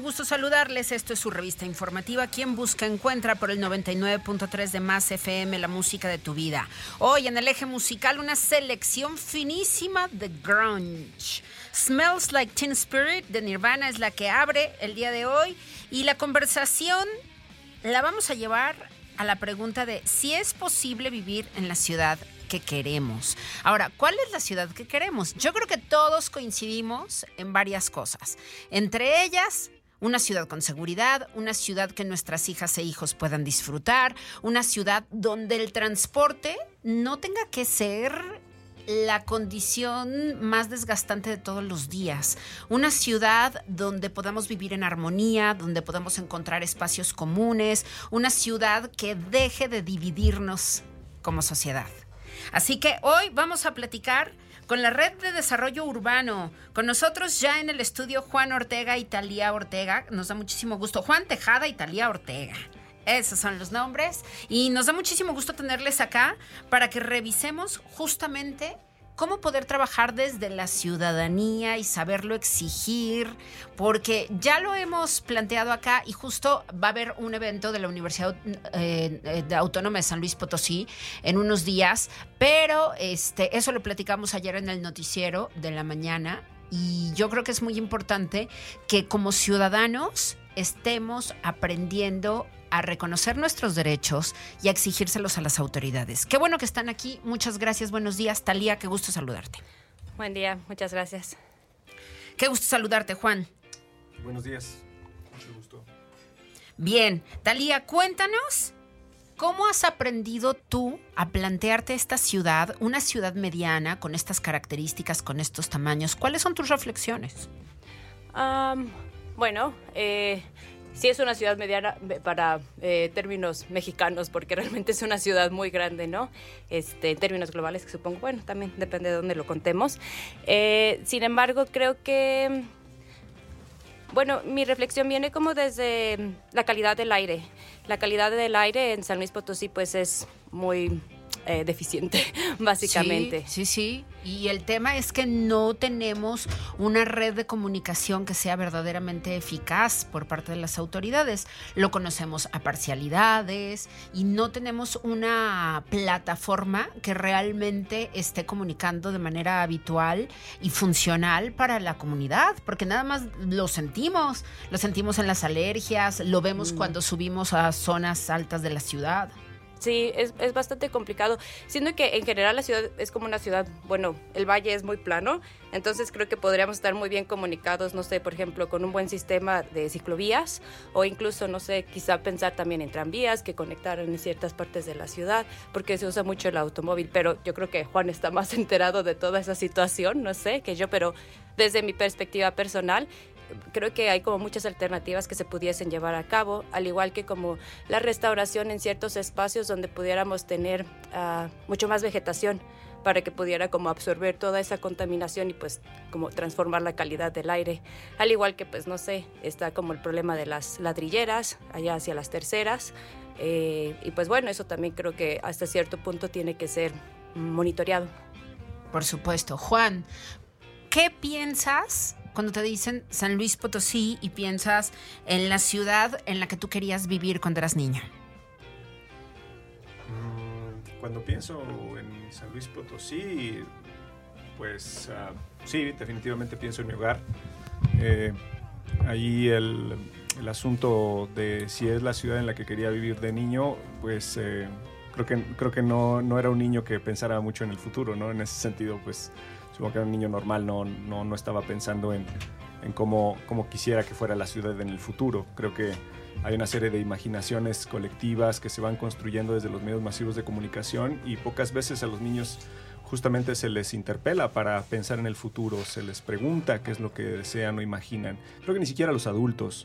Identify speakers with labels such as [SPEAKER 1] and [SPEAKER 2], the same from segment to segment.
[SPEAKER 1] Gusto saludarles. Esto es su revista informativa. Quien busca encuentra por el 99.3 de Más FM, la música de tu vida. Hoy en el eje musical una selección finísima de grunge. Smells Like Teen Spirit de Nirvana es la que abre el día de hoy y la conversación la vamos a llevar a la pregunta de si es posible vivir en la ciudad que queremos. Ahora, ¿cuál es la ciudad que queremos? Yo creo que todos coincidimos en varias cosas. Entre ellas, una ciudad con seguridad, una ciudad que nuestras hijas e hijos puedan disfrutar, una ciudad donde el transporte no tenga que ser la condición más desgastante de todos los días. Una ciudad donde podamos vivir en armonía, donde podamos encontrar espacios comunes, una ciudad que deje de dividirnos como sociedad. Así que hoy vamos a platicar con la Red de Desarrollo Urbano. Con nosotros ya en el estudio Juan Ortega y Talía Ortega. Nos da muchísimo gusto. Juan Tejada y Talía Ortega. Esos son los nombres. Y nos da muchísimo gusto tenerles acá para que revisemos justamente cómo poder trabajar desde la ciudadanía y saberlo exigir, porque ya lo hemos planteado acá y justo va a haber un evento de la Universidad eh, Autónoma de San Luis Potosí en unos días, pero este, eso lo platicamos ayer en el noticiero de la mañana y yo creo que es muy importante que como ciudadanos estemos aprendiendo a reconocer nuestros derechos y a exigírselos a las autoridades. Qué bueno que están aquí. Muchas gracias. Buenos días, Talía. Qué gusto saludarte.
[SPEAKER 2] Buen día. Muchas gracias.
[SPEAKER 1] Qué gusto saludarte, Juan.
[SPEAKER 3] Buenos días.
[SPEAKER 2] Mucho gusto.
[SPEAKER 1] Bien, Talía, cuéntanos ¿Cómo has aprendido tú a plantearte esta ciudad, una ciudad mediana, con estas características, con estos tamaños? ¿Cuáles son tus reflexiones?
[SPEAKER 3] bueno, eh, sí es una ciudad mediana para eh, términos mexicanos, porque realmente es una ciudad muy grande, ¿no? Este, en términos globales, que supongo, bueno, también depende de dónde lo contemos. Eh, sin embargo, creo que, bueno, mi reflexión viene como desde la calidad del aire. La calidad del aire en San Luis Potosí pues es muy eh, deficiente, básicamente.
[SPEAKER 1] Sí, sí, Y el tema es que no tenemos una red de comunicación que sea verdaderamente eficaz por parte de las autoridades. Lo conocemos a parcialidades y no tenemos una plataforma que realmente esté comunicando de manera habitual y funcional para la comunidad, porque nada más lo sentimos. Lo sentimos en las alergias, lo vemos mm. cuando subimos a zonas altas de la ciudad.
[SPEAKER 3] Sí, es, es, bastante complicado. Siendo que en general la ciudad es como una ciudad, bueno, el valle es muy plano, entonces creo que podríamos estar muy bien comunicados, no sé, por ejemplo, con un buen sistema de ciclovías o incluso, no sé, quizá pensar también en tranvías que conectaran en ciertas partes de la ciudad, porque se usa mucho el automóvil, pero yo creo que Juan está más enterado de toda esa situación, no sé, que yo, pero desde mi perspectiva personal, creo que hay como muchas alternativas que se pudiesen llevar a cabo, al igual que como la restauración en ciertos espacios donde pudiéramos tener uh, mucho más vegetación para que pudiera como absorber toda esa contaminación y pues como transformar la calidad del aire. Al igual que pues no sé, está como el problema de las ladrilleras allá hacia las terceras. Eh, y pues bueno, eso también creo que hasta cierto punto tiene que ser monitoreado.
[SPEAKER 1] Por supuesto. Juan, ¿qué piensas cuando te dicen San Luis Potosí y piensas en la ciudad en la que tú querías vivir cuando eras niño?
[SPEAKER 2] Mm, cuando pienso en San Luis Potosí, pues ah, sí, definitivamente pienso en mi hogar. Eh, ahí el, el, asunto de si es la ciudad en la que quería vivir de niño, pues eh, creo que, creo que no, no, era un niño que pensara mucho en el futuro, ¿no? En ese sentido, pues como que era un niño normal, no, no, no estaba pensando en, en cómo, cómo, quisiera que fuera la ciudad en el futuro. Creo que hay una serie de imaginaciones colectivas que se van construyendo desde los medios masivos de comunicación y pocas veces a los niños justamente se les interpela para pensar en el futuro, se les pregunta qué es lo que desean o imaginan. Creo que ni siquiera los adultos.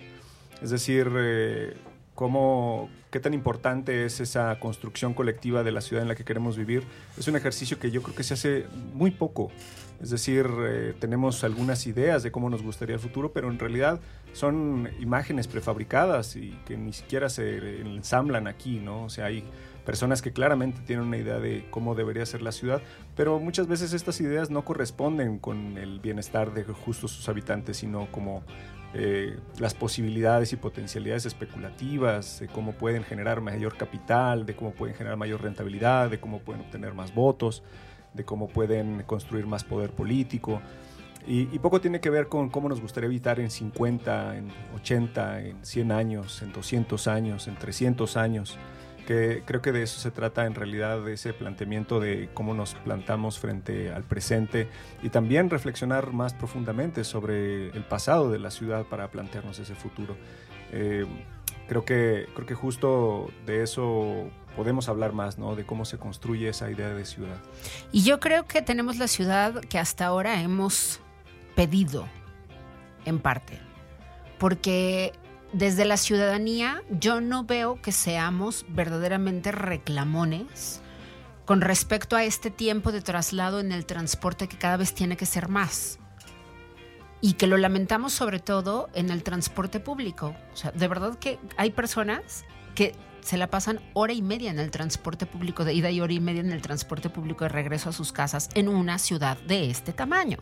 [SPEAKER 2] Es decir, eh, cómo, qué tan importante es esa construcción colectiva de la ciudad en la que queremos vivir. Es un ejercicio que yo creo que se hace muy poco. Es decir, eh, tenemos algunas ideas de cómo nos gustaría el futuro, pero en realidad son imágenes prefabricadas y que ni siquiera se ensamblan aquí, ¿no? O sea, hay personas que claramente tienen una idea de cómo debería ser la ciudad, pero muchas veces estas ideas no corresponden con el bienestar de justo sus habitantes, sino como eh, las posibilidades y potencialidades especulativas, de cómo pueden generar mayor capital, de cómo pueden generar mayor rentabilidad, de cómo pueden obtener más votos, de cómo pueden construir más poder político. Y, poco tiene que ver con cómo nos gustaría evitar en 50, en 80, en 100 años, en 200 años, en 300 años que creo que de eso se trata en realidad, de ese planteamiento de cómo nos plantamos frente al presente y también reflexionar más profundamente sobre el pasado de la ciudad para plantearnos ese futuro. Eh, creo, que, creo que justo de eso podemos hablar más, ¿no? De cómo se construye esa idea de ciudad.
[SPEAKER 1] Y yo creo que tenemos la ciudad que hasta ahora hemos pedido, en parte, porque desde la ciudadanía yo no veo que seamos verdaderamente reclamones con respecto a este tiempo de traslado en el transporte que cada vez tiene que ser más. Y que lo lamentamos sobre todo en el transporte público. O sea, de verdad que hay personas que se la pasan hora y media en el transporte público de ida y hora y media en el transporte público de regreso a sus casas en una ciudad de este tamaño.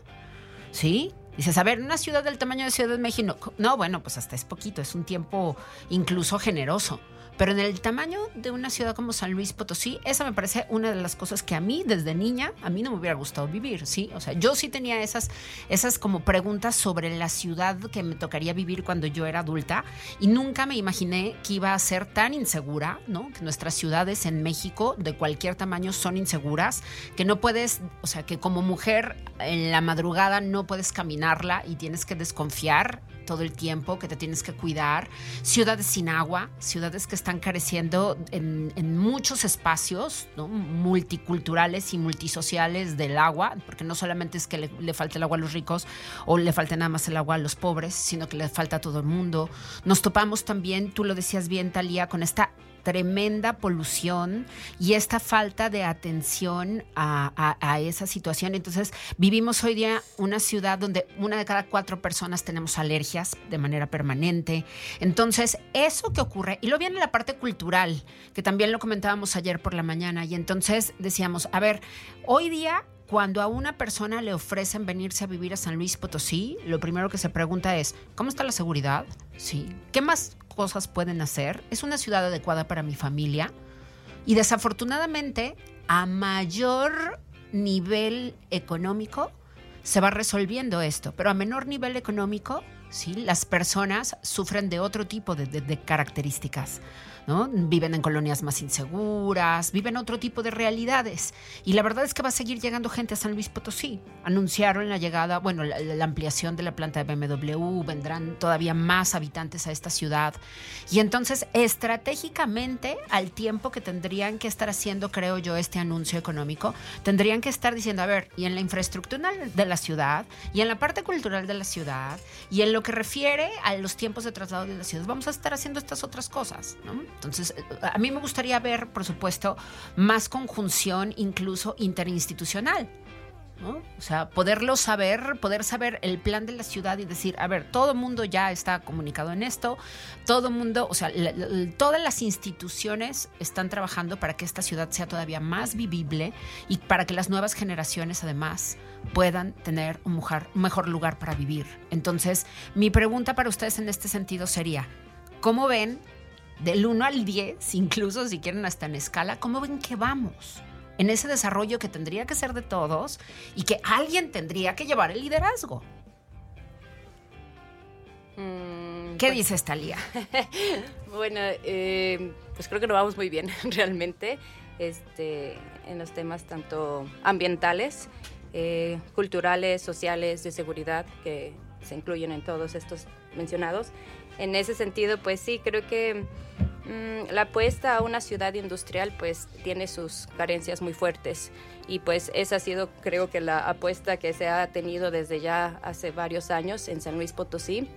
[SPEAKER 1] ¿Sí? Dices, a ver, una ciudad del tamaño de Ciudad de México. No, bueno, pues hasta es poquito, es un tiempo incluso generoso. Pero en el tamaño de una ciudad como San Luis Potosí, esa me parece una de las cosas que a mí, desde niña, a mí no me hubiera gustado vivir, ¿sí? O sea, yo sí tenía esas, esas como preguntas sobre la ciudad que me tocaría vivir cuando yo era adulta y nunca me imaginé que iba a ser tan insegura, ¿no? Que nuestras ciudades en México de cualquier tamaño son inseguras, que no puedes, o sea, que como mujer en la madrugada no puedes caminar imaginarla y tienes que desconfiar todo el tiempo, que te tienes que cuidar. Ciudades sin agua, ciudades que están careciendo en, muchos espacios multiculturales y multisociales del agua, porque no solamente es que le, le falte el agua a los ricos o le falte nada más el agua a los pobres, sino que le falta a todo el mundo. Nos topamos también, tú lo decías bien, Talía, con esta tremenda polución y esta falta de atención a, esa situación. Entonces, vivimos hoy día una ciudad donde una de cada cuatro personas tenemos alergias de manera permanente. Entonces, eso que ocurre, y lo viene la parte cultural, que también lo comentábamos ayer por la mañana, y entonces decíamos, a ver, hoy día cuando a una persona le ofrecen venirse a vivir a San Luis Potosí, lo primero que se pregunta es, ¿cómo está la seguridad? Sí. ¿Qué más cosas pueden hacer? ¿Es una ciudad adecuada para mi familia? Y desafortunadamente, a mayor nivel económico, se va resolviendo esto, pero a menor nivel económico, ¿sí? las personas sufren de otro tipo de características. Viven en colonias más inseguras, viven otro tipo de realidades. Y la verdad es que va a seguir llegando gente a San Luis Potosí. Anunciaron la llegada, bueno, la, ampliación de la planta de BMW, vendrán todavía más habitantes a esta ciudad. Y entonces, estratégicamente, al tiempo que tendrían que estar haciendo, creo yo, este anuncio económico, tendrían que estar diciendo, a ver, y en la infraestructura de la ciudad, y en la parte cultural de la ciudad, y en lo que refiere a los tiempos de traslado de la ciudad, vamos a estar haciendo estas otras cosas, ¿no? Entonces, a mí me gustaría ver, por supuesto, más conjunción incluso interinstitucional. O sea, poderlo saber, poder saber el plan de la ciudad y decir, a ver, todo el mundo ya está comunicado en esto, todo el mundo, o sea, todas las instituciones están trabajando para que esta ciudad sea todavía más vivible y para que las nuevas generaciones además puedan tener un un mejor lugar para vivir. Entonces, mi pregunta para ustedes en este sentido sería, ¿cómo ven del 1 al 10, incluso si quieren hasta en escala, ¿cómo ven que vamos? En ese desarrollo que tendría que ser de todos y que alguien tendría que llevar el liderazgo. Mm, ¿Qué pues dice esta
[SPEAKER 3] bueno, eh, pues creo que nos vamos muy bien realmente este, en los temas tanto ambientales, eh, culturales, sociales, de seguridad, que se incluyen en todos estos mencionados en ese sentido, pues sí, creo que mm, la apuesta a una ciudad industrial pues tiene sus carencias muy fuertes. Y pues esa ha sido creo que la apuesta que se ha tenido desde ya hace varios años en San Luis Potosí.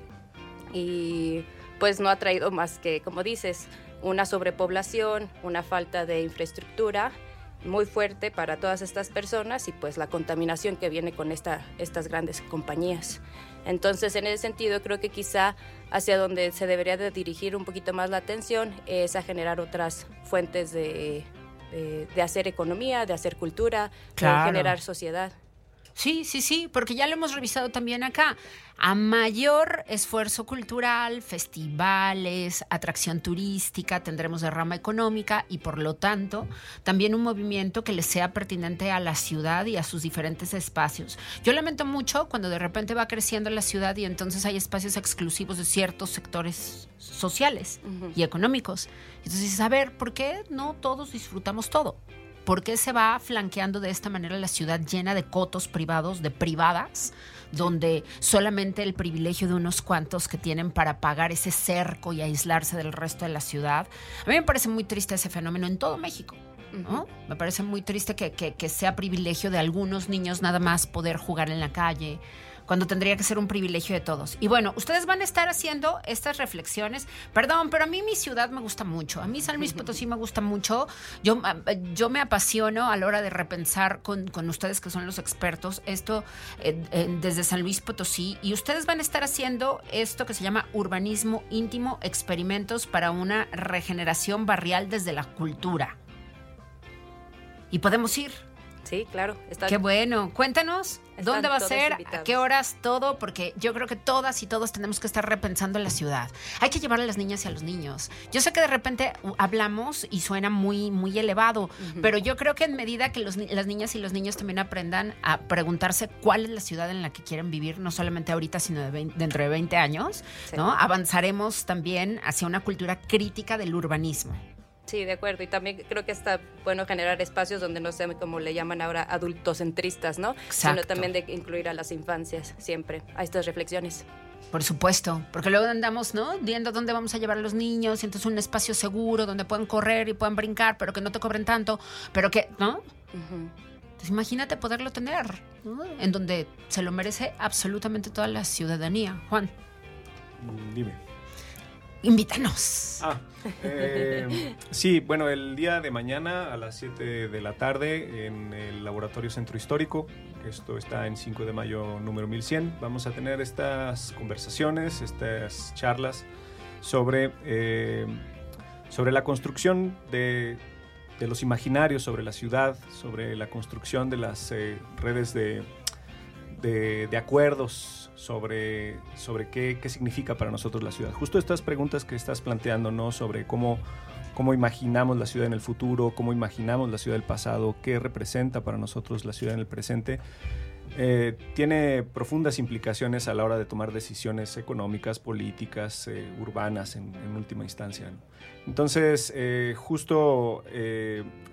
[SPEAKER 3] Y pues no ha traído más que, como dices, una sobrepoblación, una falta de infraestructura muy fuerte para todas estas personas y pues la contaminación que viene con esta, estas grandes compañías. Entonces, en ese sentido, creo que quizá hacia donde se debería de dirigir un poquito más la atención es a generar otras fuentes de, de, hacer economía, de hacer cultura, de generar sociedad.
[SPEAKER 1] Sí, sí, sí, porque ya lo hemos revisado también acá. A mayor esfuerzo cultural, festivales, atracción turística, tendremos derrama económica y por lo tanto también un movimiento que le sea pertinente a la ciudad y a sus diferentes espacios. Yo lamento mucho cuando de repente va creciendo la ciudad y entonces hay espacios exclusivos de ciertos sectores sociales y económicos. Entonces a ver, ¿por qué no todos disfrutamos todo? ¿Por qué se va flanqueando de esta manera la ciudad llena de cotos privados, de privadas, donde solamente el privilegio de unos cuantos que tienen para pagar ese cerco y aislarse del resto de la ciudad? A mí me parece muy triste ese fenómeno en todo México. Me parece muy triste que, que sea privilegio de algunos niños nada más poder jugar en la calle, cuando tendría que ser un privilegio de todos. Y bueno, ustedes van a estar haciendo estas reflexiones. Perdón, pero a mí mi ciudad me gusta mucho. A mí San Luis Potosí me gusta mucho. Yo, ah, yo me apasiono a la hora de repensar con, con ustedes que son los expertos esto eh, desde San Luis Potosí. Y ustedes van a estar haciendo esto que se llama urbanismo íntimo, experimentos para una regeneración barrial desde la cultura. Y podemos ir.
[SPEAKER 3] Sí, claro.
[SPEAKER 1] Qué bueno. Cuéntanos, ¿dónde va a ser? ¿A qué horas? Todo, porque yo creo que todas y todos tenemos que estar repensando en la ciudad. Hay que llevar a las niñas y a los niños. Yo sé que de repente hablamos y suena muy, muy elevado, pero yo creo que en medida que las niñas y los niños también aprendan a preguntarse cuál es la ciudad en la que quieren vivir, no solamente ahorita, sino dentro de 20 años, ¿no? Avanzaremos también hacia una cultura crítica del urbanismo.
[SPEAKER 3] Sí, de acuerdo. Y también creo que está bueno generar espacios donde no sean como le llaman ahora adultocentristas, ¿no?
[SPEAKER 1] Exacto.
[SPEAKER 3] Sino también de incluir a las infancias siempre a estas reflexiones.
[SPEAKER 1] Por supuesto, porque luego andamos, ¿no? Viendo dónde vamos a llevar a los niños, y entonces un espacio seguro donde puedan correr y puedan brincar, pero que no te cobren tanto, pero que, ¿no? Entonces imagínate poderlo tener, ¿no? En donde se lo merece absolutamente toda la ciudadanía. Juan,
[SPEAKER 2] Dime.
[SPEAKER 1] Invítanos.
[SPEAKER 2] Ah, eh, sí, bueno, el día de mañana a las 7 de la tarde en el Laboratorio Centro Histórico, esto está en 5 de mayo número 1100, vamos a tener estas conversaciones, estas charlas sobre, eh, sobre la construcción de, de los imaginarios sobre la ciudad, sobre la construcción de las eh, redes de, de, de acuerdos sobre, sobre qué, qué significa para nosotros la ciudad. Justo estas preguntas que estás planteando, ¿no? Sobre cómo, cómo imaginamos la ciudad en el futuro, cómo imaginamos la ciudad del pasado, qué representa para nosotros la ciudad en el presente, eh, tiene profundas implicaciones a la hora de tomar decisiones económicas, políticas, eh, urbanas en, última instancia. Entonces, eh, justo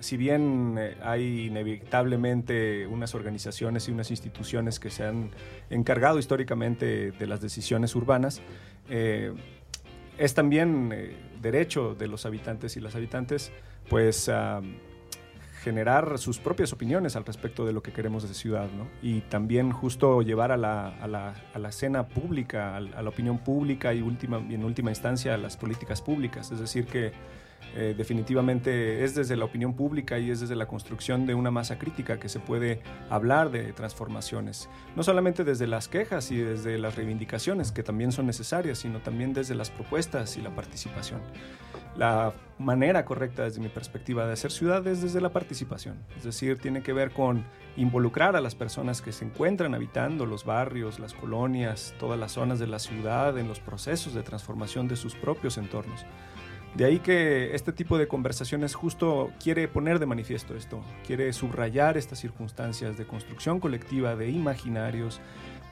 [SPEAKER 2] si bien hay inevitablemente unas organizaciones y unas instituciones que se han encargado históricamente de las decisiones urbanas, es también derecho de los habitantes y las habitantes, pues, uh, generar sus propias opiniones al respecto de lo que queremos de ciudad, ¿no? Y también justo llevar a la, a la, a la escena pública, a, la opinión pública y, última, y en última instancia a las políticas públicas. Es decir, que eh, definitivamente es desde la opinión pública y es desde la construcción de una masa crítica que se puede hablar de transformaciones. No solamente desde las quejas y desde las reivindicaciones, que también son necesarias, sino también desde las propuestas y la participación. La manera correcta desde mi perspectiva de hacer ciudad es desde la participación, es decir, tiene que ver con involucrar a las personas que se encuentran habitando los barrios, las colonias, todas las zonas de la ciudad en los procesos de transformación de sus propios entornos. De ahí que este tipo de conversaciones justo quiere poner de manifiesto esto, quiere subrayar estas circunstancias de construcción colectiva, de imaginarios,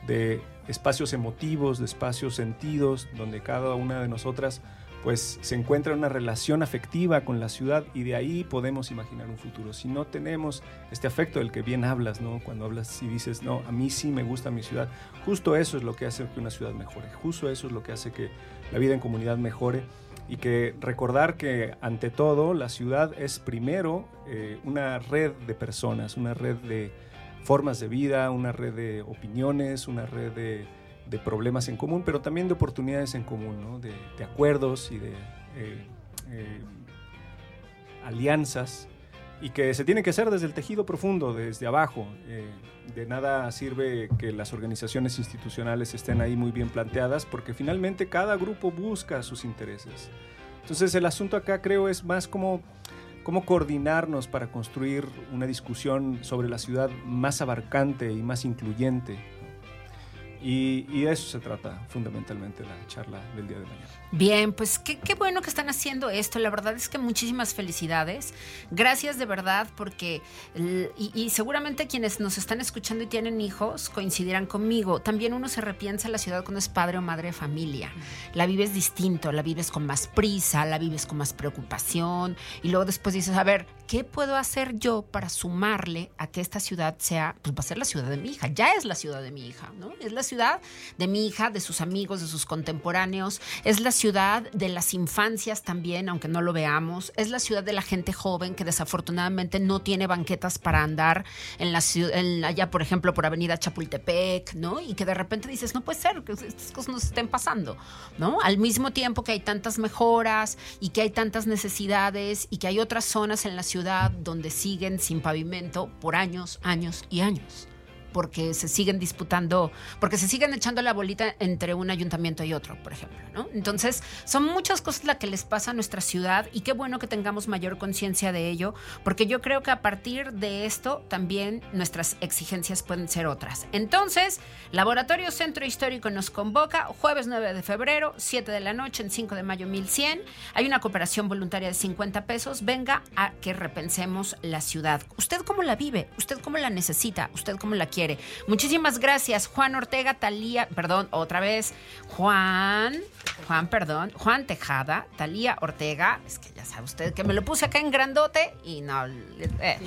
[SPEAKER 2] de espacios emotivos, de espacios sentidos, donde cada una de nosotras pues se encuentra una relación afectiva con la ciudad y de ahí podemos imaginar un futuro. Si no tenemos este afecto del que bien hablas, ¿no? Cuando hablas y dices, no, a mí sí me gusta mi ciudad, justo eso es lo que hace que una ciudad mejore, justo eso es lo que hace que la vida en comunidad mejore y que recordar que ante todo la ciudad es primero eh, una red de personas, una red de formas de vida, una red de opiniones, una red de problemas en común, pero también de oportunidades en común, de, acuerdos y de eh, eh, alianzas, y que se tiene que hacer desde el tejido profundo, desde abajo. Eh, de nada sirve que las organizaciones institucionales estén ahí muy bien planteadas, porque finalmente cada grupo busca sus intereses. Entonces el asunto acá creo es más como cómo coordinarnos para construir una discusión sobre la ciudad más abarcante y más incluyente, y, y, de eso se trata fundamentalmente la charla del día de mañana.
[SPEAKER 1] Bien, pues qué, qué, bueno que están haciendo esto. La verdad es que muchísimas felicidades. Gracias de verdad porque, y, y, seguramente quienes nos están escuchando y tienen hijos coincidirán conmigo. También uno se repiensa la ciudad cuando es padre o madre de familia. La vives distinto, la vives con más prisa, la vives con más preocupación. Y luego después dices, a ver, ¿qué puedo hacer yo para sumarle a que esta ciudad sea, pues va a ser la ciudad de mi hija? Ya es la ciudad de mi hija, ¿no? Es la ciudad de mi hija, de sus amigos, de sus contemporáneos, es la ciudad de las infancias también, aunque no lo veamos, es la ciudad de la gente joven que desafortunadamente no tiene banquetas para andar en la ciudad, en, allá por ejemplo por Avenida Chapultepec, ¿no? Y que de repente dices, no puede ser que estas cosas nos estén pasando, ¿no? Al mismo tiempo que hay tantas mejoras y que hay tantas necesidades y que hay otras zonas en la ciudad donde siguen sin pavimento por años, años y años porque se siguen disputando, porque se siguen echando la bolita entre un ayuntamiento y otro, por ejemplo, ¿no? Entonces, son muchas cosas las que les pasa a nuestra ciudad y qué bueno que tengamos mayor conciencia de ello, porque yo creo que a partir de esto también nuestras exigencias pueden ser otras. Entonces, Laboratorio Centro Histórico nos convoca jueves 9 de febrero, 7 de la noche, en 5 de mayo 1100. Hay una cooperación voluntaria de 50 pesos. Venga a que repensemos la ciudad. ¿Usted cómo la vive? ¿Usted cómo la necesita? ¿Usted cómo la quiere? Muchísimas gracias, Juan Ortega, Talía, perdón, otra vez, Juan Juan, perdón, Juan Tejada, Talía Ortega, es que ya sabe usted que me lo puse acá en grandote y no. eh,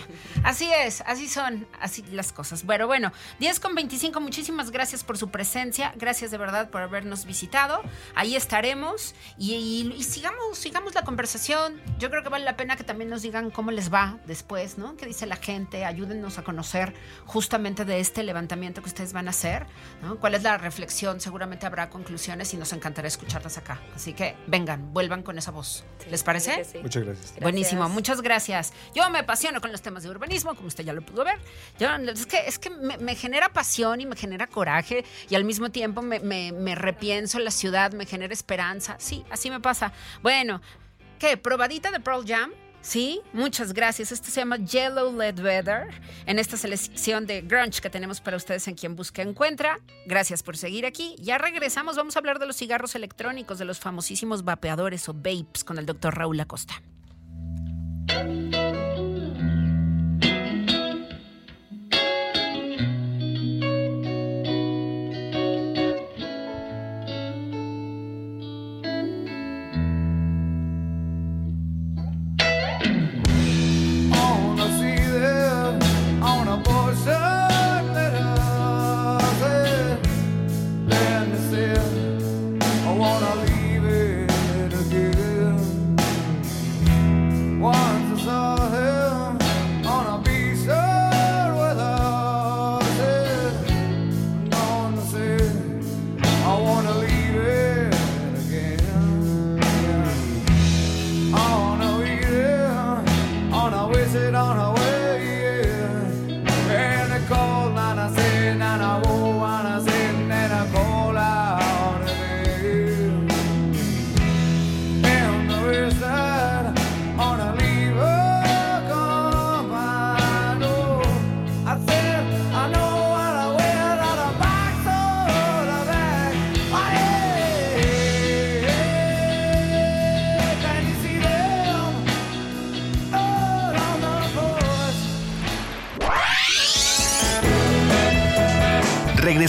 [SPEAKER 1] así es, así son, así las cosas. Bueno, bueno, 10 con 25, muchísimas gracias por su presencia, gracias de verdad por habernos visitado. Ahí estaremos y, y- sigamos, sigamos la conversación. Yo creo que vale la pena que también nos digan cómo les va después, ¿no? ¿Qué dice la gente? Ayúdennos a conocer justamente de este levantamiento que ustedes van a hacer, ¿no? ¿Cuál es la reflexión? Seguramente habrá conclusiones y nos encantará escucharlas acá. Así que vengan, vuelvan con esa voz. ¿Les parece?
[SPEAKER 3] Sí.
[SPEAKER 2] Muchas gracias.
[SPEAKER 1] Buenísimo, muchas gracias. Yo me apasiono con los temas de urbanismo, como usted ya lo pudo ver. Yo, es que, es que me, me genera pasión y me genera coraje y al mismo tiempo me, me, me repienso la ciudad, me genera esperanza. Sí, así me pasa. Bueno, ¿qué? ¿Probadita de Pearl Jam? Sí, muchas gracias. Esto se llama Yellow Led Weather en esta selección de grunge que tenemos para ustedes en Quien Busca Encuentra. Gracias por seguir aquí. Ya regresamos. Vamos a hablar de los cigarros electrónicos, de los famosísimos vapeadores o vapes con el doctor Raúl Acosta.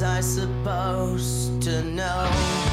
[SPEAKER 4] Was I supposed to know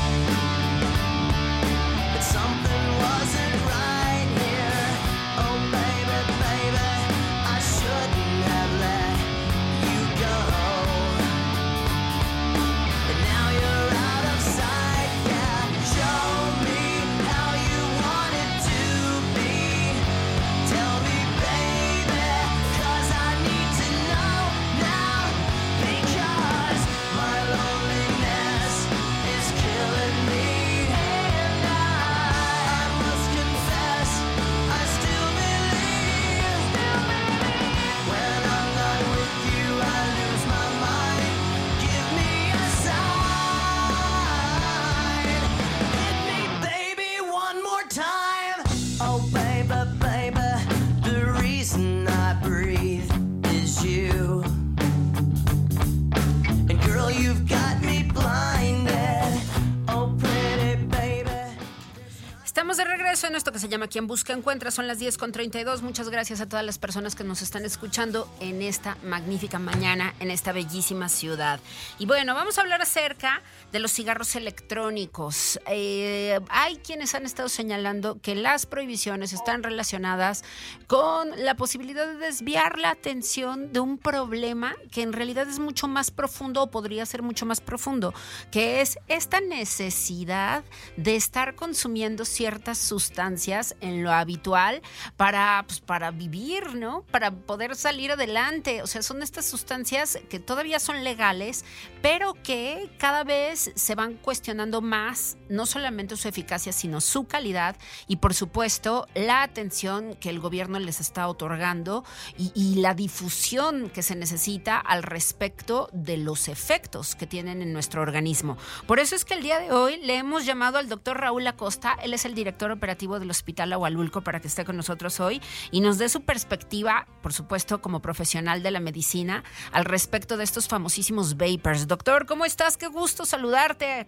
[SPEAKER 1] Quien Busca Encuentra. Son las 10 con 32. Muchas gracias a todas las personas que nos están escuchando en esta magnífica mañana, en esta bellísima ciudad. Y bueno, vamos a hablar acerca de los cigarros electrónicos. Eh, hay quienes han estado señalando que las prohibiciones están relacionadas con la posibilidad de desviar la atención de un problema que en realidad es mucho más profundo o podría ser mucho más profundo, que es esta necesidad de estar consumiendo ciertas sustancias en lo habitual para, pues, para vivir, ¿no? Para poder salir adelante. O sea, son estas sustancias que todavía son legales, pero que cada vez se van cuestionando más, no solamente su eficacia, sino su calidad y, por supuesto, la atención que el gobierno les está otorgando y, y la difusión que se necesita al respecto de los efectos que tienen en nuestro organismo. Por eso es que el día de hoy le hemos llamado al doctor Raúl Acosta, él es el director operativo del Hospital Agualulco para que esté con nosotros hoy y nos dé su perspectiva, por supuesto, como profesional de la medicina, al respecto de estos famosísimos vapors. Doctor, ¿cómo estás? Qué gusto saludarte.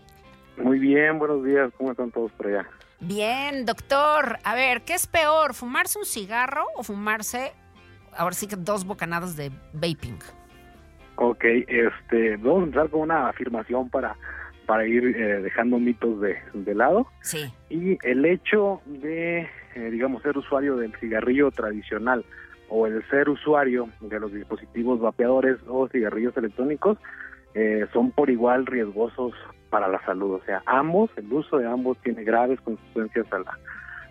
[SPEAKER 5] Muy bien, buenos días. ¿Cómo están todos por allá?
[SPEAKER 1] Bien, doctor. A ver, ¿qué es peor? ¿Fumarse un cigarro o fumarse, ahora sí que dos bocanadas de vaping?
[SPEAKER 5] Ok, este, vamos a empezar con una afirmación para, para ir eh, dejando mitos de, de lado.
[SPEAKER 1] Sí.
[SPEAKER 5] Y el hecho de, eh, digamos, ser usuario del cigarrillo tradicional o el ser usuario de los dispositivos vapeadores o cigarrillos electrónicos eh, son por igual riesgosos para la salud. O sea, ambos, el uso de ambos tiene graves consecuencias a la,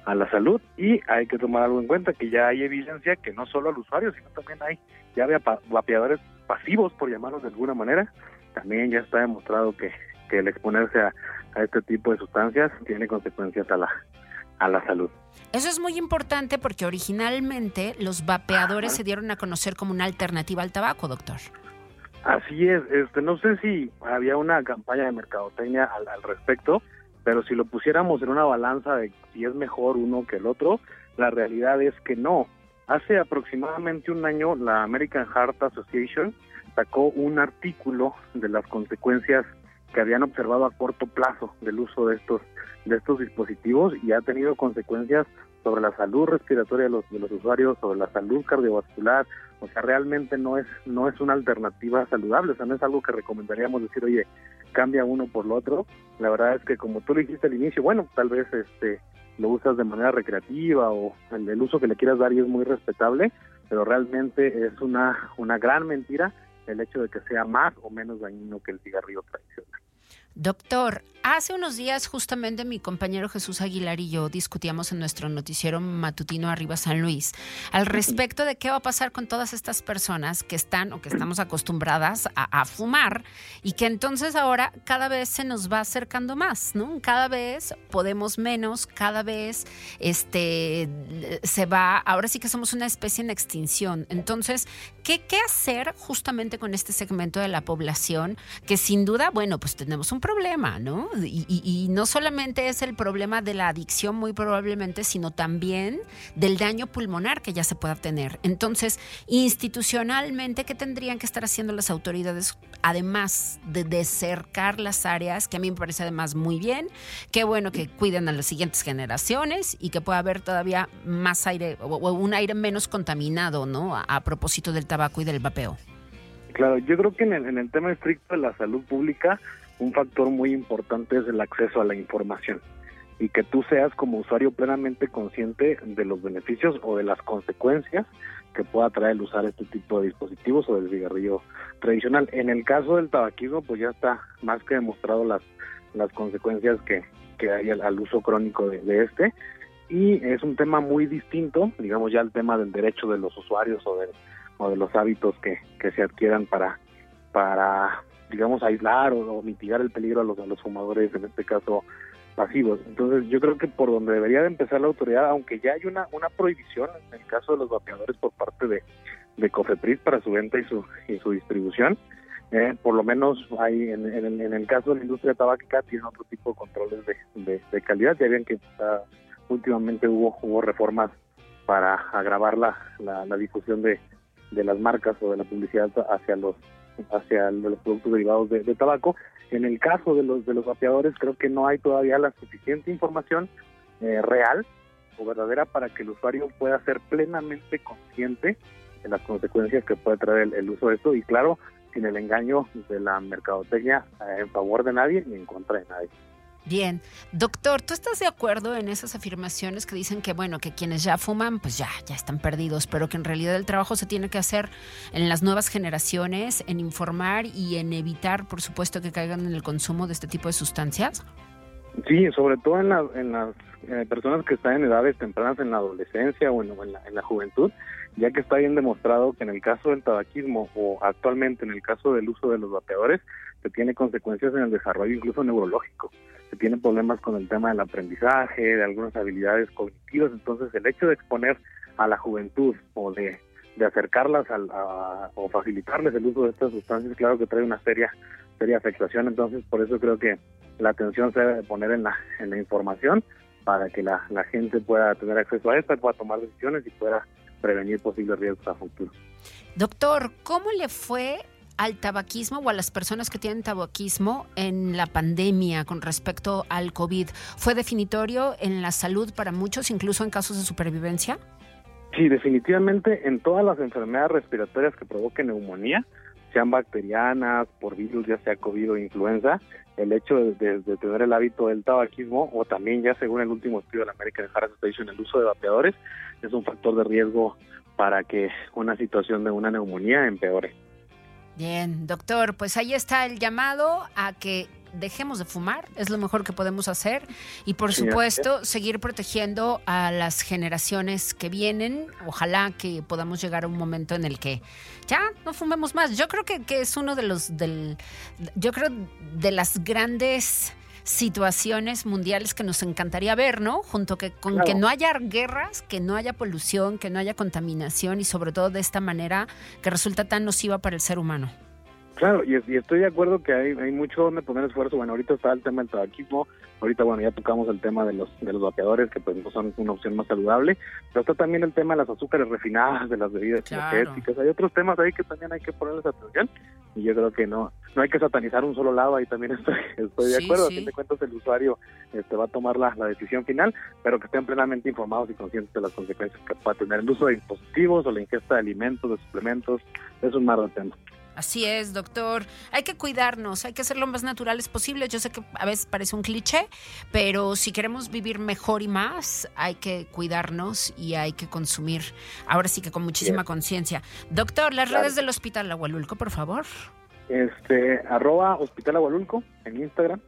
[SPEAKER 5] a la salud y hay que tomar algo en cuenta que ya hay evidencia que no solo al usuario, sino también hay ya vapeadores pasivos, por llamarlos de alguna manera. También ya está demostrado que, que el exponerse a, a este tipo de sustancias tiene consecuencias a la, a la salud.
[SPEAKER 1] Eso es muy importante porque originalmente los vapeadores se dieron a conocer como una alternativa al tabaco, doctor.
[SPEAKER 5] Así es, este, no sé si había una campaña de mercadotecnia al, al respecto, pero si lo pusiéramos en una balanza de si es mejor uno que el otro, la realidad es que no. Hace aproximadamente un año la American Heart Association sacó un artículo de las consecuencias que habían observado a corto plazo del uso de estos de estos dispositivos y ha tenido consecuencias sobre la salud respiratoria de los, de los usuarios, sobre la salud cardiovascular, o sea, realmente no es no es una alternativa saludable, o sea, no es algo que recomendaríamos decir, oye, cambia uno por lo otro. La verdad es que como tú lo dijiste al inicio, bueno, tal vez este lo usas de manera recreativa o el, el uso que le quieras dar y es muy respetable, pero realmente es una una gran mentira el hecho de que sea más o menos dañino que el cigarrillo tradicional.
[SPEAKER 1] Doctor, hace unos días justamente mi compañero Jesús Aguilar y yo discutíamos en nuestro noticiero matutino Arriba San Luis al respecto de qué va a pasar con todas estas personas que están o que estamos acostumbradas a, a fumar y que entonces ahora cada vez se nos va acercando más, ¿no? Cada vez podemos menos, cada vez este se va, ahora sí que somos una especie en extinción. Entonces, ¿qué, hacer justamente con este segmento de la población que sin duda, bueno, pues tenemos un problema, ¿no? Y, no solamente es el problema de la adicción muy probablemente, sino también del daño pulmonar que ya se pueda tener. Entonces, institucionalmente, ¿qué tendrían que estar haciendo las autoridades? Además de, de cercar las áreas, que a mí me parece además muy bien, qué bueno que cuiden a las siguientes generaciones y que pueda haber todavía más aire o, un aire menos contaminado, ¿no? A propósito del tabaco y del vapeo.
[SPEAKER 5] Claro, yo creo que en el, en el tema estricto de la salud pública, un factor muy importante es el acceso a la información y que tú seas como usuario plenamente consciente de los beneficios o de las consecuencias que pueda traer el usar este tipo de dispositivos o del cigarrillo tradicional. En el caso del tabaquismo, pues ya está más que demostrado las, las consecuencias que, que hay al, uso crónico de, de este y es un tema muy distinto, digamos ya el tema del derecho de los usuarios o del o de los hábitos que, que se adquieran para, para digamos, aislar o, mitigar el peligro a los, a los fumadores, en este caso pasivos. Entonces, yo creo que por donde debería de empezar la autoridad, aunque ya hay una, una prohibición en el caso de los vapeadores por parte de, de COFEPRIS para su venta y su, y su distribución, eh, por lo menos hay en, en, el- en el caso de la industria tabáquica tienen otro tipo de controles de, de, calidad. Ya ven que últimamente hubo, hubo reformas para agravar la, la, la difusión de, de las marcas o de la publicidad hacia los hacia los productos derivados de, tabaco. En el caso de los de los vapeadores creo que no hay todavía la suficiente información eh, real o verdadera para que el usuario pueda ser plenamente consciente de las consecuencias que puede traer el, el uso de esto y claro, sin el engaño de la mercadotecnia eh, en favor de nadie ni en contra de nadie.
[SPEAKER 1] Bien, doctor, ¿tú estás de acuerdo en esas afirmaciones que dicen que, bueno, que quienes ya fuman, pues ya, ya están perdidos, pero que en realidad el trabajo se tiene que hacer en las nuevas generaciones, en informar y en evitar, por supuesto, que caigan en el consumo de este tipo de sustancias?
[SPEAKER 5] Sí, sobre todo en, la- en las eh, personas que están en edades tempranas en la adolescencia o en, la juventud, ya que está bien demostrado que en el caso del tabaquismo o actualmente en el caso del uso de los vapeadores, se tiene consecuencias en el desarrollo incluso neurológico. Se tienen problemas con el tema del aprendizaje, de algunas habilidades cognitivas. Entonces, el hecho de exponer a la juventud o de, de acercarlas al- a- o facilitarles el uso de estas sustancias, claro que trae una seria, seria afectación. Entonces, por eso creo que la atención se debe poner en la, en la información para que la, la gente pueda tener acceso a esta, pueda tomar decisiones y pueda prevenir posibles riesgos a futuro.
[SPEAKER 1] Doctor, ¿cómo le fue al tabaquismo o a las personas que tienen tabaquismo en la pandemia con respecto al COVID? ¿Fue definitorio en la salud para muchos, incluso en casos de supervivencia?
[SPEAKER 5] Sí, definitivamente en todas las enfermedades respiratorias que provoquen neumonía, sean bacterianas, por virus, ya sea COVID o influenza, el hecho de, tener el hábito del tabaquismo o también ya según el último estudio de la American Heart Association el uso de vapeadores es un factor de riesgo para que una situación de una neumonía empeore.
[SPEAKER 1] Bien, doctor, pues ahí está el llamado a que dejemos de fumar, es lo mejor que podemos hacer y por
[SPEAKER 5] Sí,
[SPEAKER 1] supuesto seguir protegiendo a las generaciones que vienen. Ojalá que podamos llegar a un momento en el que ya no fumemos más. Yo creo que, que es uno de los del yo creo de las grandes situaciones mundiales que nos encantaría ver, ¿no? Junto que con
[SPEAKER 5] Claro.
[SPEAKER 1] que no haya guerras, que no haya polución, que no haya contaminación y sobre todo de esta manera que resulta tan nociva para el ser humano.
[SPEAKER 5] Claro, y, y estoy de acuerdo que hay, hay mucho donde poner esfuerzo. Bueno, ahorita está el tema del tabaquismo, ahorita bueno ya tocamos el tema de los de los vapeadores que pues no son una opción más saludable, pero está también el tema de las azúcares refinadas, de las bebidas
[SPEAKER 1] Claro.
[SPEAKER 5] energéticas. Hay otros temas ahí que también hay que ponerles atención y yo creo que no no hay que satanizar un solo lado. Ahí también estoy estoy de
[SPEAKER 1] Sí,
[SPEAKER 5] acuerdo.
[SPEAKER 1] sí.
[SPEAKER 5] A fin de cuentas el usuario este va a tomar la, la decisión final, pero que estén plenamente informados y conscientes de las consecuencias que pueda tener el uso de dispositivos o la ingesta de alimentos, de suplementos. Es un mar de tema.
[SPEAKER 1] Así es, doctor. Hay que cuidarnos, hay que ser lo más naturales posible. Yo sé que a veces parece un cliché, pero si queremos vivir mejor y más, hay que cuidarnos y hay que consumir. Ahora sí que con muchísima conciencia. Doctor, las
[SPEAKER 5] Claro.
[SPEAKER 1] redes del Hospital Agualulco, por favor.
[SPEAKER 5] este arroba Hospital Agualulco en Instagram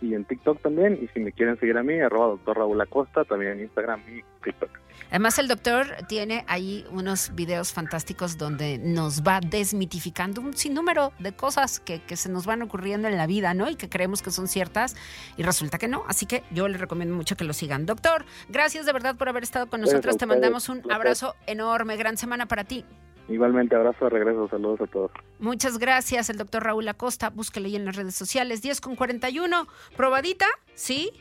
[SPEAKER 5] y en TikTok también. Y si me quieren seguir a mí, arroba doctor Raúl Acosta también en Instagram y TikTok.
[SPEAKER 1] Además, el doctor tiene ahí unos videos fantásticos donde nos va desmitificando un sinnúmero de cosas que, que se nos van ocurriendo en la vida, ¿no? Y que creemos que son ciertas y resulta que no. Así que yo le recomiendo mucho que lo sigan. Doctor, gracias de verdad por haber estado con
[SPEAKER 5] Gracias
[SPEAKER 1] nosotros. Te mandamos un abrazo enorme. Gran semana para ti.
[SPEAKER 5] Igualmente, abrazo de regreso, saludos a todos.
[SPEAKER 1] Muchas gracias, el doctor Raúl Acosta. Búsquelo ahí en las redes sociales. 10 con 41. ¿Probadita? ¿Sí?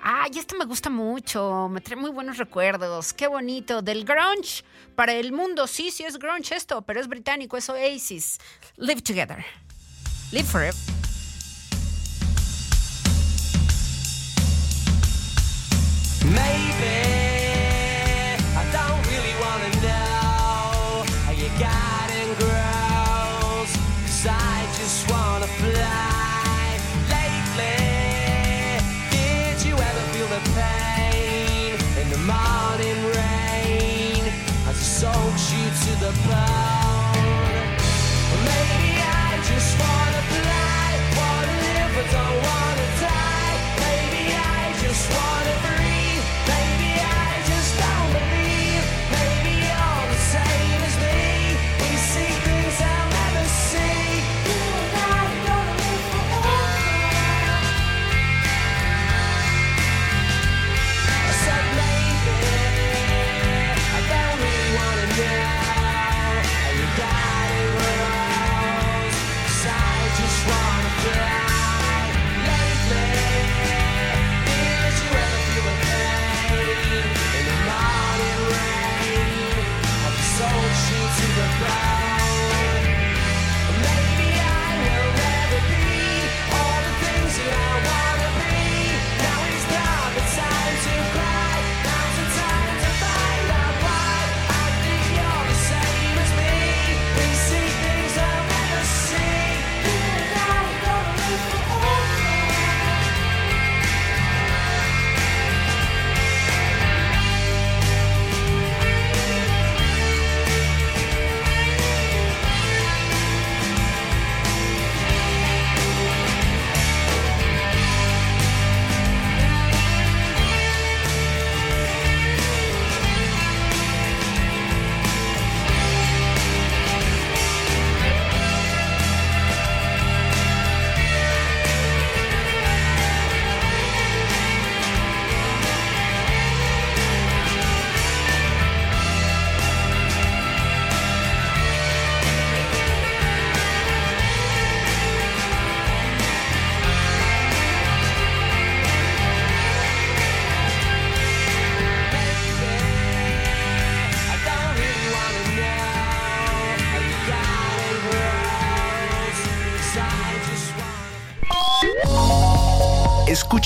[SPEAKER 1] Ay, esto me gusta mucho. Me trae muy buenos recuerdos. Qué bonito. Del grunge para el mundo. Sí, sí es grunge esto, pero es británico. Es Oasis. Live together. Live forever.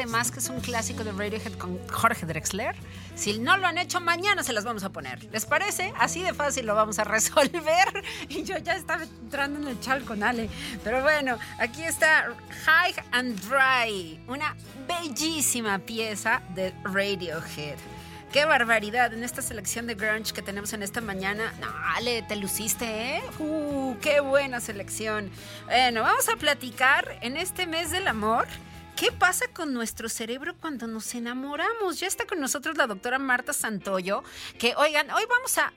[SPEAKER 1] Además, que es un clásico de Radiohead con Jorge Drexler. Si no lo han hecho, mañana se las vamos a poner. ¿Les parece? Así de fácil lo vamos a resolver. Y yo ya estaba entrando en el chal con Ale. Pero bueno, aquí está High and Dry. Una bellísima pieza de Radiohead. Qué barbaridad en esta selección de grunge que tenemos en esta mañana. No, Ale, te luciste, ¿eh? Uh, qué buena selección. Bueno, vamos a platicar en este mes del amor. ¿Qué pasa con nuestro cerebro cuando nos enamoramos? Ya está con nosotros la doctora Marta Santoyo, que oigan, hoy vamos a,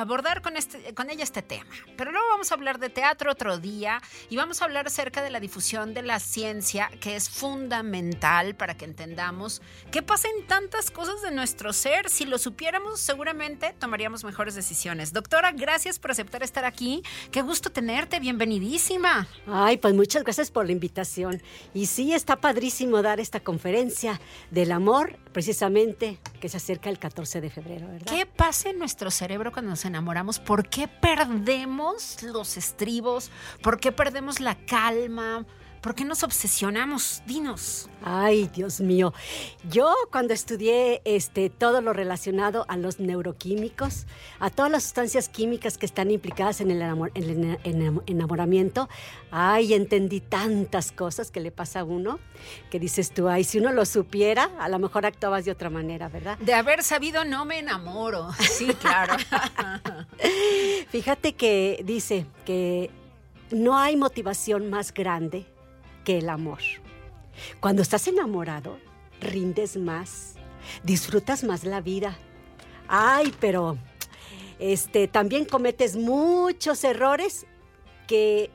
[SPEAKER 1] abordar con, este, con ella este tema, pero luego vamos a hablar de teatro otro día y vamos a hablar acerca de la difusión de la ciencia, que es fundamental para que entendamos qué pasa en tantas cosas de nuestro ser. Si lo supiéramos, seguramente tomaríamos mejores decisiones. Doctora, gracias por aceptar estar aquí. Qué gusto tenerte, bienvenidísima.
[SPEAKER 6] Ay, pues muchas gracias por la invitación. Y sí, está padrísimo dar esta conferencia del amor, precisamente, que se acerca el 14 de febrero.
[SPEAKER 1] ¿Qué pasa en nuestro cerebro cuando nos enamoramos? ¿Por qué perdemos los estribos? ¿Por qué perdemos la calma? ¿Por qué nos obsesionamos? Dinos.
[SPEAKER 6] Ay, Dios mío. Yo cuando estudié este, todo lo relacionado a los neuroquímicos, a todas las sustancias químicas que están implicadas en el, enamor- en el ena- enam- enamoramiento, ay, entendí tantas cosas que le pasa a uno, que dices tú, ay, si uno lo supiera, a lo mejor actuabas de otra manera, ¿verdad?
[SPEAKER 1] De haber sabido no me enamoro. Sí, claro.
[SPEAKER 6] Fíjate que dice que no hay motivación más grande que el amor. Cuando estás enamorado, rindes más, disfrutas más la vida. Ay, pero este también cometes muchos errores que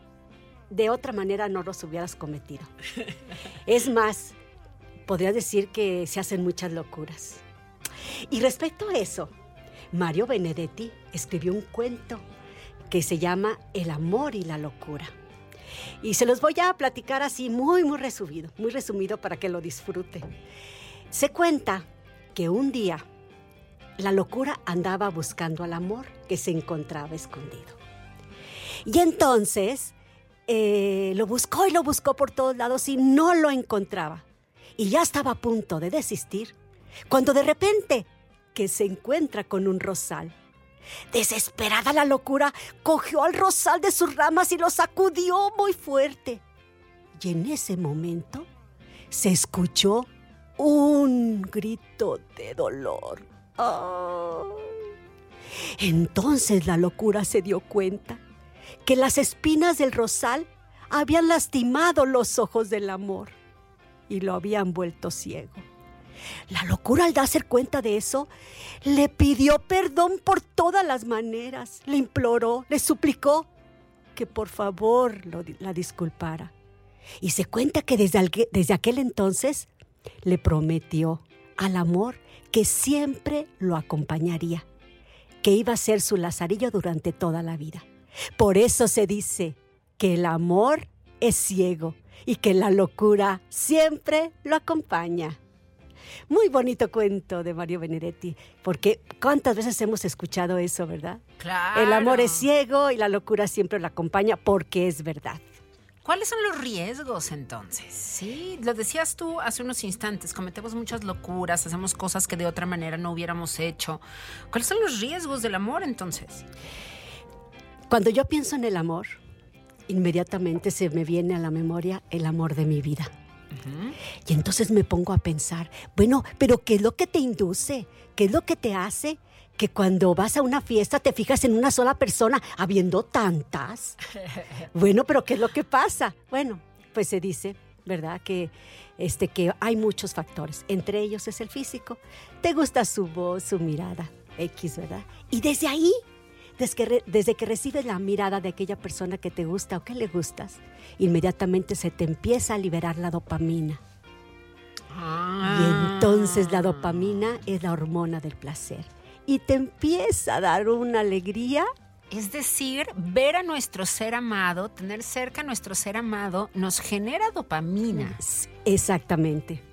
[SPEAKER 6] de otra manera no los hubieras cometido. Es más, podría decir que se hacen muchas locuras. Y respecto a eso, Mario Benedetti escribió un cuento que se llama El amor y la locura. Y se los voy a platicar así muy, muy resumido, muy resumido para que lo disfrute. Se cuenta que un día la locura andaba buscando al amor que se encontraba escondido. Y entonces eh, lo buscó y lo buscó por todos lados y no lo encontraba. Y ya estaba a punto de desistir cuando de repente que se encuentra con un rosal. Desesperada la locura, cogió al rosal de sus ramas y lo sacudió muy fuerte. Y en ese momento se escuchó un grito de dolor. ¡Ah! Entonces la locura se dio cuenta que las espinas del rosal habían lastimado los ojos del amor y lo habían vuelto ciego. La locura al darse cuenta de eso, le pidió perdón por todas las maneras, le imploró, le suplicó que por favor lo- la disculpara. Y se cuenta que desde, desde aquel entonces le prometió al amor que siempre lo acompañaría, que iba a ser su lazarillo durante toda la vida. Por eso se dice que el amor es ciego y que la locura siempre lo acompaña. Muy bonito cuento de Mario Benedetti, porque cuántas veces hemos escuchado eso, ¿verdad?
[SPEAKER 1] Claro.
[SPEAKER 6] El amor es ciego y la locura siempre lo acompaña porque es verdad.
[SPEAKER 1] ¿Cuáles son los riesgos entonces? Sí, lo decías tú hace unos instantes, cometemos muchas locuras, hacemos cosas que de otra manera no hubiéramos hecho. ¿Cuáles son los riesgos del amor entonces?
[SPEAKER 6] Cuando yo pienso en el amor, inmediatamente se me viene a la memoria el amor de mi vida. Y entonces me pongo a pensar, bueno, pero ¿qué es lo que te induce? ¿Qué es lo que te hace que cuando vas a una fiesta te fijas en una sola persona, habiendo tantas? Bueno, pero ¿qué es lo que pasa? Bueno, pues se dice, ¿verdad? Que, este, que hay muchos factores. Entre ellos es el físico. Te gusta su voz, su mirada, X, ¿verdad? Y desde ahí, desde que, desde que recibes la mirada de aquella persona que te gusta o que le gustas, inmediatamente se te empieza a liberar la dopamina.
[SPEAKER 1] Ah.
[SPEAKER 6] Y entonces la dopamina es la hormona del placer. Y te empieza a dar una alegría.
[SPEAKER 1] Es decir, ver a nuestro ser amado, tener cerca a nuestro ser amado, nos genera dopamina.
[SPEAKER 6] Exactamente.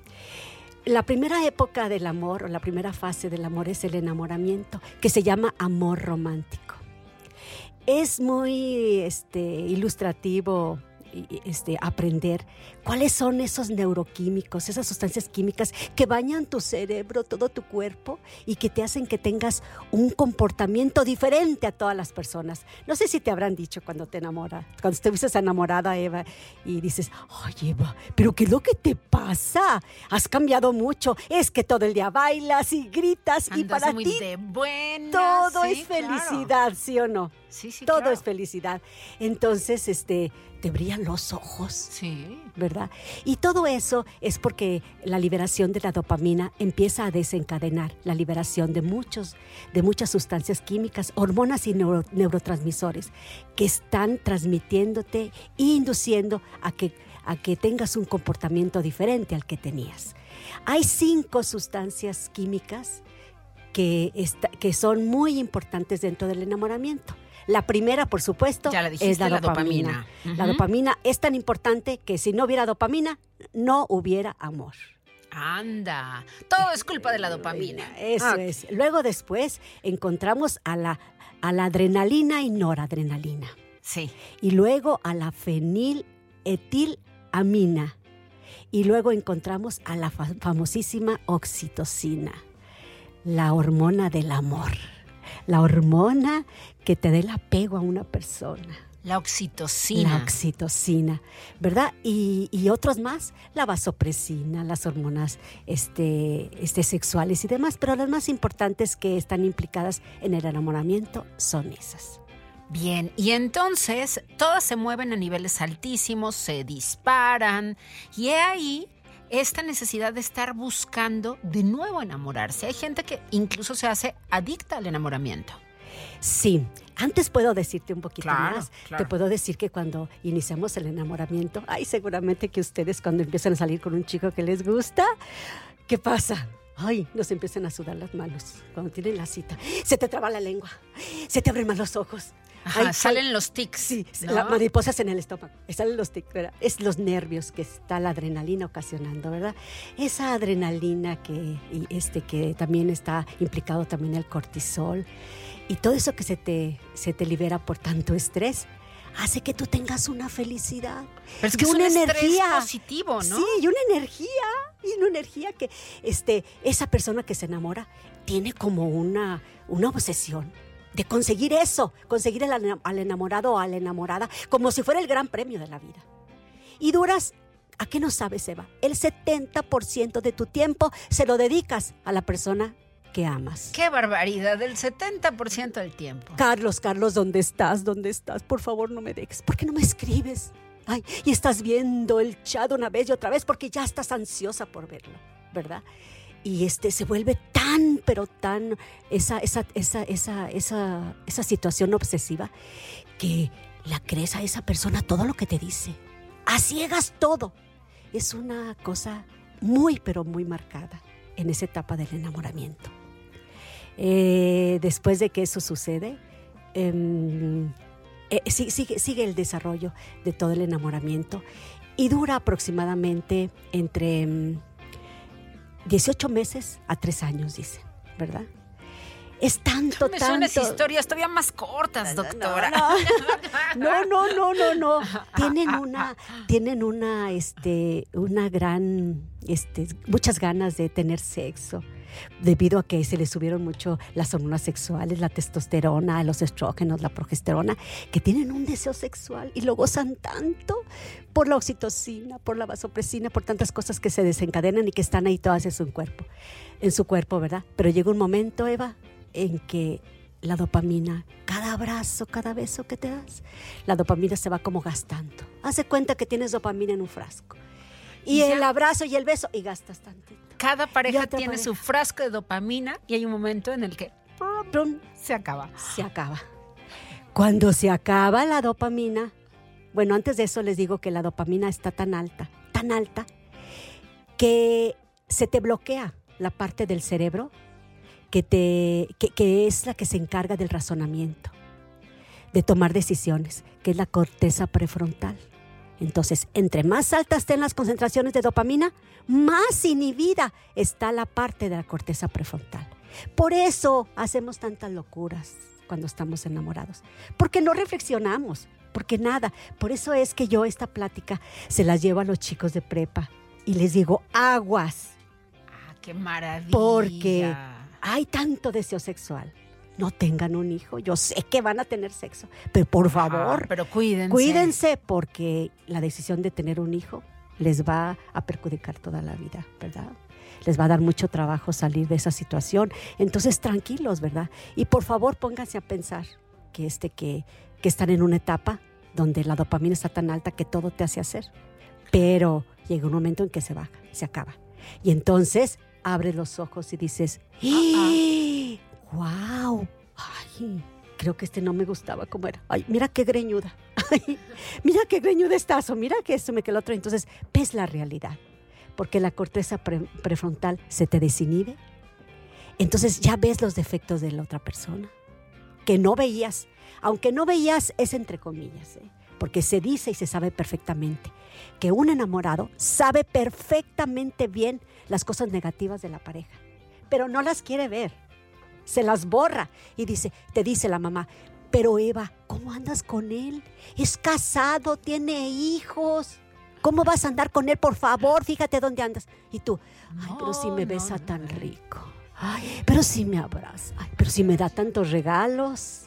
[SPEAKER 6] La primera época del amor o la primera fase del amor es el enamoramiento, que se llama amor romántico. Es muy este, ilustrativo este, aprender cuáles son esos neuroquímicos, esas sustancias químicas que bañan tu cerebro, todo tu cuerpo y que te hacen que tengas un comportamiento diferente a todas las personas. No sé si te habrán dicho cuando te enamoras, cuando estuviste enamorada, Eva, y dices, ay, Eva, pero ¿qué es lo que te pasa? Has cambiado mucho. Es que todo el día bailas y gritas y para
[SPEAKER 1] muy
[SPEAKER 6] ti
[SPEAKER 1] de buena,
[SPEAKER 6] todo
[SPEAKER 1] sí,
[SPEAKER 6] es
[SPEAKER 1] claro.
[SPEAKER 6] felicidad, ¿sí o no?
[SPEAKER 1] Sí, sí,
[SPEAKER 6] todo
[SPEAKER 1] claro.
[SPEAKER 6] es felicidad. Entonces, este, te brillan los ojos.
[SPEAKER 1] Sí.
[SPEAKER 6] ¿verdad? Y todo eso es porque la liberación de la dopamina empieza a desencadenar la liberación de muchos, de muchas sustancias químicas, hormonas y neuro- neurotransmisores que están transmitiéndote e induciendo a que, a que tengas un comportamiento diferente al que tenías. Hay cinco sustancias químicas que, que son muy importantes dentro del enamoramiento. La primera, por supuesto,
[SPEAKER 1] Ya la dijiste,
[SPEAKER 6] es la,
[SPEAKER 1] la
[SPEAKER 6] dopamina. La dopamina es tan importante que si no hubiera dopamina, no hubiera amor.
[SPEAKER 1] Anda. Todo es culpa de la dopamina.
[SPEAKER 6] Eso es. Luego después encontramos a la, a la adrenalina y noradrenalina.
[SPEAKER 1] Sí.
[SPEAKER 6] Y luego a la amina. Y luego encontramos a la fa- famosísima oxitocina, la hormona del amor, la hormona que te dé el apego a una persona.
[SPEAKER 1] La oxitocina.
[SPEAKER 6] La oxitocina, ¿verdad? Y, y otros más, la vasopresina, las hormonas este, este, sexuales y demás, pero las más importantes que están implicadas en el enamoramiento son esas.
[SPEAKER 1] Bien, y entonces todas se mueven a niveles altísimos, se disparan, y he ahí esta necesidad de estar buscando de nuevo enamorarse. Hay gente que incluso se hace adicta al enamoramiento.
[SPEAKER 6] Sí, antes puedo decirte un poquito
[SPEAKER 1] Claro,
[SPEAKER 6] más.
[SPEAKER 1] claro.
[SPEAKER 6] Te puedo decir que cuando iniciamos el enamoramiento, ay, seguramente que ustedes cuando empiezan a salir con un chico que les gusta, ¿qué pasa? Ay, nos empiezan a sudar las manos cuando tienen la cita. Se te traba la lengua, se te abren más los ojos.
[SPEAKER 1] Ajá,
[SPEAKER 6] Ay,
[SPEAKER 1] salen los tics.
[SPEAKER 6] Sí,
[SPEAKER 1] ¿no?
[SPEAKER 6] las mariposas en el estómago. Salen los tic, ¿verdad? Es los nervios que está la adrenalina ocasionando, ¿verdad? Esa adrenalina que, y este, que también está implicado también el cortisol y todo eso que se te, se te libera por tanto estrés hace que tú tengas una felicidad.
[SPEAKER 1] Pero es que
[SPEAKER 6] y
[SPEAKER 1] es un
[SPEAKER 6] una energía.
[SPEAKER 1] positivo, ¿no?
[SPEAKER 6] Sí, y una energía, y una energía que este, esa persona que se enamora tiene como una, una obsesión de conseguir eso, conseguir el al enamorado o a la enamorada, como si fuera el gran premio de la vida. Y duras, ¿a qué no sabes, Eva? El 70% de tu tiempo se lo dedicas a la persona que amas.
[SPEAKER 1] Qué barbaridad, del 70% del tiempo.
[SPEAKER 6] Carlos, Carlos, ¿dónde estás? ¿Dónde estás? Por favor, no me dejes. ¿Por qué no me escribes? Ay, y estás viendo el chat una vez y otra vez porque ya estás ansiosa por verlo, ¿verdad? Y este se vuelve tan, pero tan esa, esa, esa, esa, esa, situación obsesiva que la crees a esa persona todo lo que te dice. A ciegas todo. Es una cosa muy, pero muy marcada en esa etapa del enamoramiento. Eh, después de que eso sucede, em, eh, sigue, sigue el desarrollo de todo el enamoramiento y dura aproximadamente entre em, 18 meses a 3 años, dicen, ¿verdad? Es tanto,
[SPEAKER 1] Me
[SPEAKER 6] tanto.
[SPEAKER 1] historias todavía más cortas, doctora.
[SPEAKER 6] No, no, no, no, no. Tienen una, tienen una, este, una gran, este, muchas ganas de tener sexo. Debido a que se les subieron mucho las hormonas sexuales, la testosterona, los estrógenos, la progesterona, que tienen un deseo sexual y lo gozan tanto por la oxitocina, por la vasopresina, por tantas cosas que se desencadenan y que están ahí todas en su cuerpo, en su cuerpo, ¿verdad? Pero llega un momento, Eva, en que la dopamina, cada abrazo, cada beso que te das, la dopamina se va como gastando. Haz de cuenta que tienes dopamina en un frasco. Y
[SPEAKER 1] Ya.
[SPEAKER 6] el abrazo y el beso, y gastas tantito.
[SPEAKER 1] Cada pareja tiene
[SPEAKER 6] pareja.
[SPEAKER 1] su frasco de dopamina y hay un momento en el que se acaba.
[SPEAKER 6] se acaba. Cuando se acaba la dopamina, bueno, antes de eso les digo que la dopamina está tan alta, tan alta, que se te bloquea la parte del cerebro que, te, que, que es la que se encarga del razonamiento, de tomar decisiones, que es la corteza prefrontal. Entonces, entre más altas estén las concentraciones de dopamina, más inhibida está la parte de la corteza prefrontal. Por eso hacemos tantas locuras cuando estamos enamorados, porque no reflexionamos, porque nada. Por eso es que yo esta plática se la llevo a los chicos de prepa y les digo, aguas,
[SPEAKER 1] Ah, qué maravilla.
[SPEAKER 6] Porque- hay tanto deseo sexual. No tengan un hijo, yo sé que van a tener sexo, pero por favor,
[SPEAKER 1] Ah, pero cuídense.
[SPEAKER 6] Cuídense porque la decisión de tener un hijo les va a perjudicar toda la vida, ¿verdad? Les va a dar mucho trabajo salir de esa situación. Entonces, tranquilos, ¿verdad? Y por favor, pónganse a pensar que, este, que, que están en una etapa donde la dopamina está tan alta que todo te hace hacer. Pero llega un momento en que se baja, se acaba. Y entonces abres los ojos y dices, ¡Wow! ¡Ay! Creo que este no me gustaba como era. Ay, mira qué greñuda. Mira qué greñuda estás. O mira que esto me que otro. Entonces, ves la realidad. Porque la corteza pre- prefrontal se te desinhibe. Entonces ya ves los defectos de la otra persona. Que no veías. Aunque no veías, es entre comillas. ¿eh? Porque se dice y se sabe perfectamente que un enamorado sabe perfectamente bien las cosas negativas de la pareja. Pero no las quiere ver se las borra y dice, te dice la mamá, pero Eva, ¿cómo andas con él? Es casado, tiene hijos. ¿cómo vas a andar con él? Por favor, fíjate dónde andas. Y tú, ay, pero si me besa
[SPEAKER 1] no,
[SPEAKER 6] tan rico. Ay, pero si me abraza. Ay, pero si me da tantos regalos.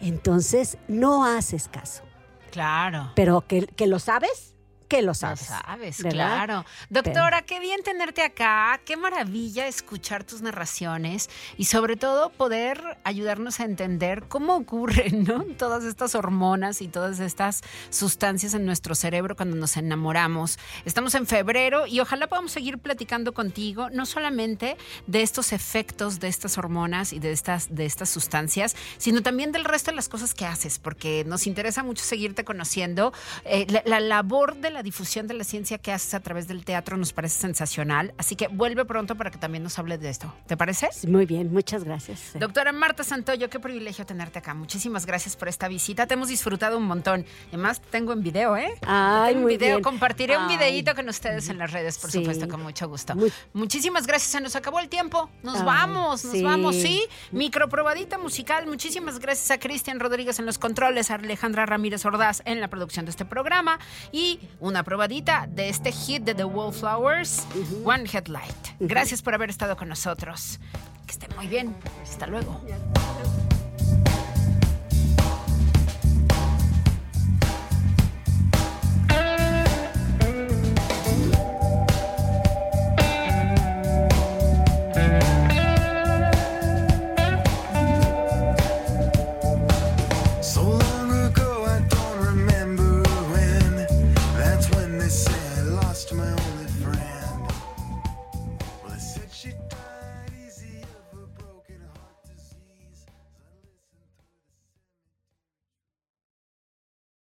[SPEAKER 6] Entonces, no haces caso.
[SPEAKER 1] Claro.
[SPEAKER 6] Pero que, que lo sabes, que lo
[SPEAKER 1] Lo
[SPEAKER 6] sabes.
[SPEAKER 1] sabes,
[SPEAKER 6] ¿verdad?
[SPEAKER 1] claro. Doctora, qué bien tenerte acá, qué maravilla escuchar tus narraciones y sobre todo poder ayudarnos a entender cómo ocurren ¿no? todas estas hormonas y todas estas sustancias en nuestro cerebro cuando nos enamoramos. Estamos en febrero y ojalá podamos seguir platicando contigo, no solamente de estos efectos de estas hormonas y de estas, de estas sustancias, sino también del resto de las cosas que haces, porque nos interesa mucho seguirte conociendo. Eh, la, la labor de la difusión de la ciencia que haces a través del teatro nos parece sensacional, así que vuelve pronto para que también nos hables de esto. ¿Te parece?
[SPEAKER 6] Muy bien, muchas gracias.
[SPEAKER 1] Doctora Marta Santoyo, qué privilegio tenerte acá. Muchísimas gracias por esta visita. Te hemos disfrutado un montón. Además, te tengo en video, ¿eh?
[SPEAKER 6] Ay,
[SPEAKER 1] tengo
[SPEAKER 6] muy
[SPEAKER 1] video.
[SPEAKER 6] bien.
[SPEAKER 1] Compartiré un
[SPEAKER 6] Ay.
[SPEAKER 1] videíto con ustedes en las redes, por
[SPEAKER 6] Sí.
[SPEAKER 1] supuesto, con mucho gusto.
[SPEAKER 6] Muy-
[SPEAKER 1] Muchísimas gracias. Se nos acabó el tiempo. Nos
[SPEAKER 6] Ay,
[SPEAKER 1] vamos, nos
[SPEAKER 6] sí.
[SPEAKER 1] vamos, ¿sí? Microprobadita musical. Muchísimas gracias a Cristian Rodríguez en los controles, a Alejandra Ramírez Ordaz en la producción de este programa y una probadita de este hit de The Wallflowers, One Headlight. Gracias por haber estado con nosotros. Que estén muy bien. Hasta luego.